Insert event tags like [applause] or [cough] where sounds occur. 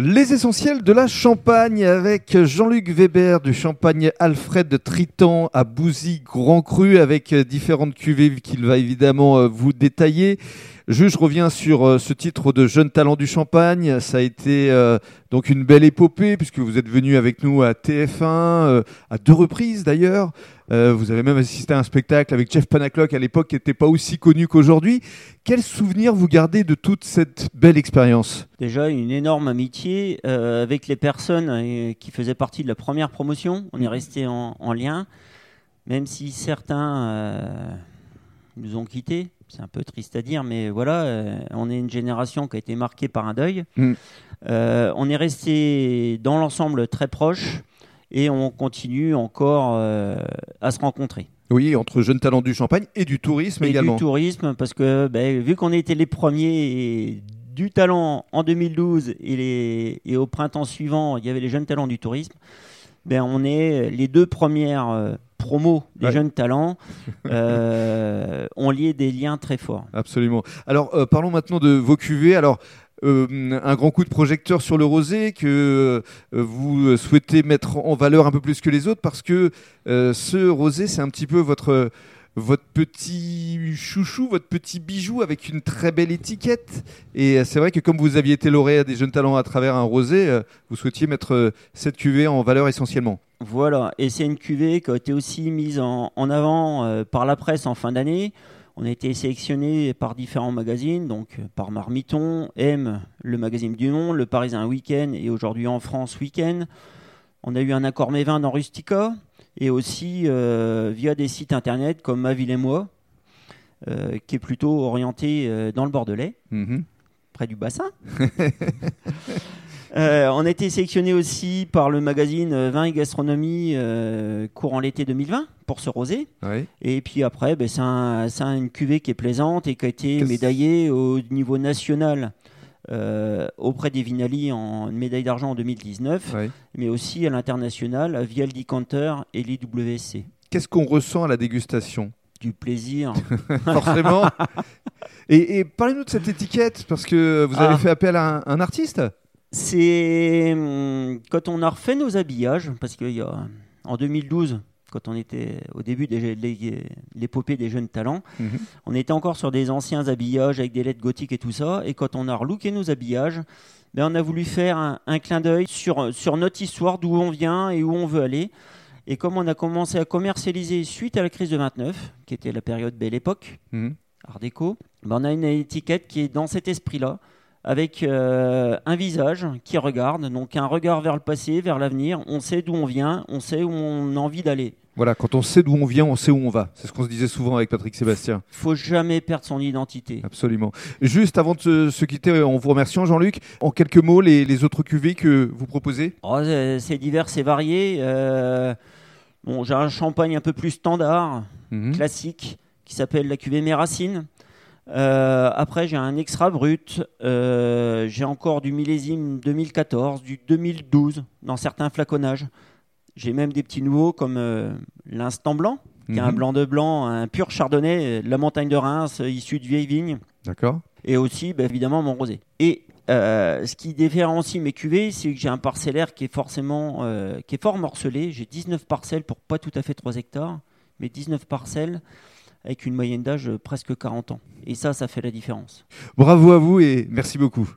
Les essentiels de la Champagne avec Jean-Luc Weber du Champagne Alfred de Triton à Bouzy Grand Cru avec différentes cuvées qu'il va évidemment euh, vous détailler. Je, je reviens sur euh, ce titre de jeune talent du Champagne. Ça a été euh, donc une belle épopée puisque vous êtes venu avec nous à TF1 à deux reprises d'ailleurs. vous avez même assisté à un spectacle avec Jeff Panaclock à l'époque qui n'était pas aussi connu qu'aujourd'hui. Quel souvenir vous gardez de toute cette belle expérience? Déjà une énorme amitié avec les personnes qui faisaient partie de la première promotion. On est resté en, en lien, même si certains nous ont quittés c'est un peu triste à dire, mais voilà, euh, on est une génération qui a été marquée par un deuil. Mm. Euh, on est resté dans l'ensemble très proche et on continue encore euh, à se rencontrer. Oui, entre jeunes talents du champagne et du tourisme et également. Du tourisme, parce que ben, vu qu'on était les premiers du talent en 2012 et, les, et au printemps suivant, il y avait les jeunes talents du tourisme, ben, on est les deux premières promo des jeunes talents euh, [laughs] ont lié des liens très forts. Absolument. Alors euh, parlons maintenant de vos cuvées. Alors euh, un grand coup de projecteur sur le rosé que vous souhaitez mettre en valeur un peu plus que les autres parce que ce rosé c'est un petit peu votre votre petit chouchou, votre petit bijou avec une très belle étiquette. Et c'est vrai que comme vous aviez été lauréat des jeunes talents à travers un rosé, vous souhaitiez mettre cette cuvée en valeur essentiellement. Voilà, et c'est une cuvée qui a été aussi mise en, avant euh, par la presse en fin d'année. On a été sélectionné par différents magazines, donc euh, par Marmiton, M, le magazine du Monde, le Parisien Week-end et aujourd'hui en France Week-end. On a eu un accord Mévin dans Rustica et aussi euh, via des sites internet comme Ma Ville et Moi, qui est plutôt orienté dans le Bordelais, mhm. près du bassin. [laughs] Euh, on a été sélectionné aussi par le magazine Vin et Gastronomie euh, courant l'été 2020 pour ce rosé. Et puis après, ben, c'est une cuvée qui est plaisante et qui a été médaillée au niveau national. Euh, auprès des Vinali en médaille d'argent en 2019, mais aussi à l'international via le Decanter et l'IWC. Qu'est-ce qu'on ressent à la dégustation? Du plaisir. [laughs] Forcément. et, parlez-nous de cette étiquette, parce que vous avez ah. fait appel à un artiste c'est hum, quand on a refait nos habillages, parce qu'il y a en 2012, quand on était au début de l'épopée des jeunes talents, mhm. on était encore sur des anciens habillages avec des lettres gothiques et tout ça. Et quand on a relooké nos habillages, ben on a voulu faire un, clin d'œil sur, sur notre histoire, d'où on vient et où on veut aller. Et comme on a commencé à commercialiser suite à la crise de 29, qui était la période Belle Époque, mhm. Art déco, ben on a une étiquette qui est dans cet esprit-là avec euh, un visage qui regarde, donc un regard vers le passé, vers l'avenir. On sait d'où on vient, on sait où on a envie d'aller. Voilà, quand on sait d'où on vient, on sait où on va. C'est ce qu'on se disait souvent avec Patrick Sébastien. Faut jamais perdre son identité. Absolument. Juste avant de se, quitter, en vous remerciant, Jean-Luc, en quelques mots, les, autres cuvées que vous proposez? Oh, C'est divers et varié. Euh, bon, J'ai un champagne un peu plus standard, mhm. classique, qui s'appelle la cuvée Méracine. Euh, après, j'ai un extra brut. Euh, j'ai encore du millésime 2014, du 2012 dans certains flaconnages. J'ai même des petits nouveaux comme euh, l'instant blanc, qui est un mhm. blanc de blanc, un pur chardonnay, la montagne de Reims, issu de vieilles vignes. D'accord. Et aussi, bah, évidemment, mon rosé. Et ce qui différencie mes cuvées, c'est que j'ai un parcellaire qui est forcément qui est fort morcelé. J'ai 19 parcelles pour pas tout à fait 3 hectares, mais 19 parcelles avec une moyenne d'âge presque 40 ans. Et ça, ça fait la différence. Bravo à vous et merci beaucoup.